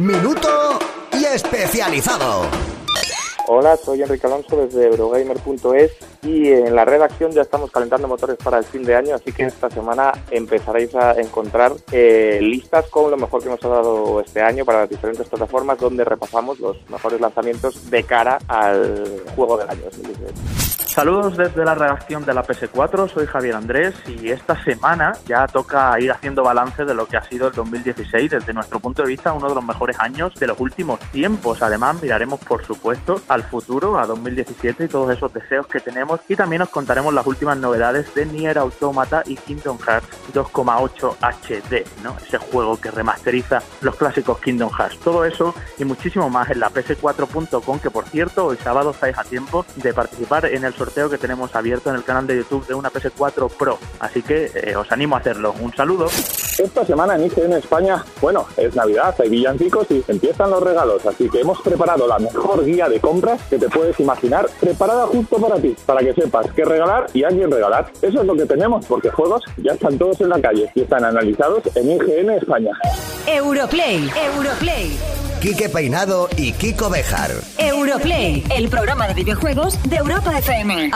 minuto y especializado. Hola, soy Enrique Alonso desde Eurogamer.es y en la redacción ya estamos calentando motores para el fin de año, así que esta semana empezaréis a encontrar eh, listas con lo mejor que nos ha dado este año para las diferentes plataformas donde repasamos los mejores lanzamientos de cara al juego del año. Saludos desde la redacción de la PS4, soy Javier Andrés y esta semana ya toca ir haciendo balance de lo que ha sido el 2016 desde nuestro punto de vista uno de los mejores años de los últimos tiempos. Además miraremos por supuesto al futuro, a 2017 y todos esos deseos que tenemos y también os contaremos las últimas novedades de Nier Automata y Kingdom Hearts 2,8 HD, ¿no? ese juego que remasteriza los clásicos Kingdom Hearts. Todo eso y muchísimo más en la ps4.com que por cierto hoy sábado estáis a tiempo de participar en el sorteo que tenemos abierto en el canal de YouTube de una PS4 Pro. Así que eh, os animo a hacerlo. Un saludo. Esta semana en IGN España, bueno, es Navidad, hay villancicos y empiezan los regalos, así que hemos preparado la mejor guía de compras que te puedes imaginar, preparada justo para ti, para que sepas qué regalar y a quién regalar. Eso es lo que tenemos, porque juegos ya están todos en la calle y están analizados en IGN España. Europlay, Europlay. Quique Peinado y Kiko Bejar. Europlay, el programa de videojuegos de Europa FM.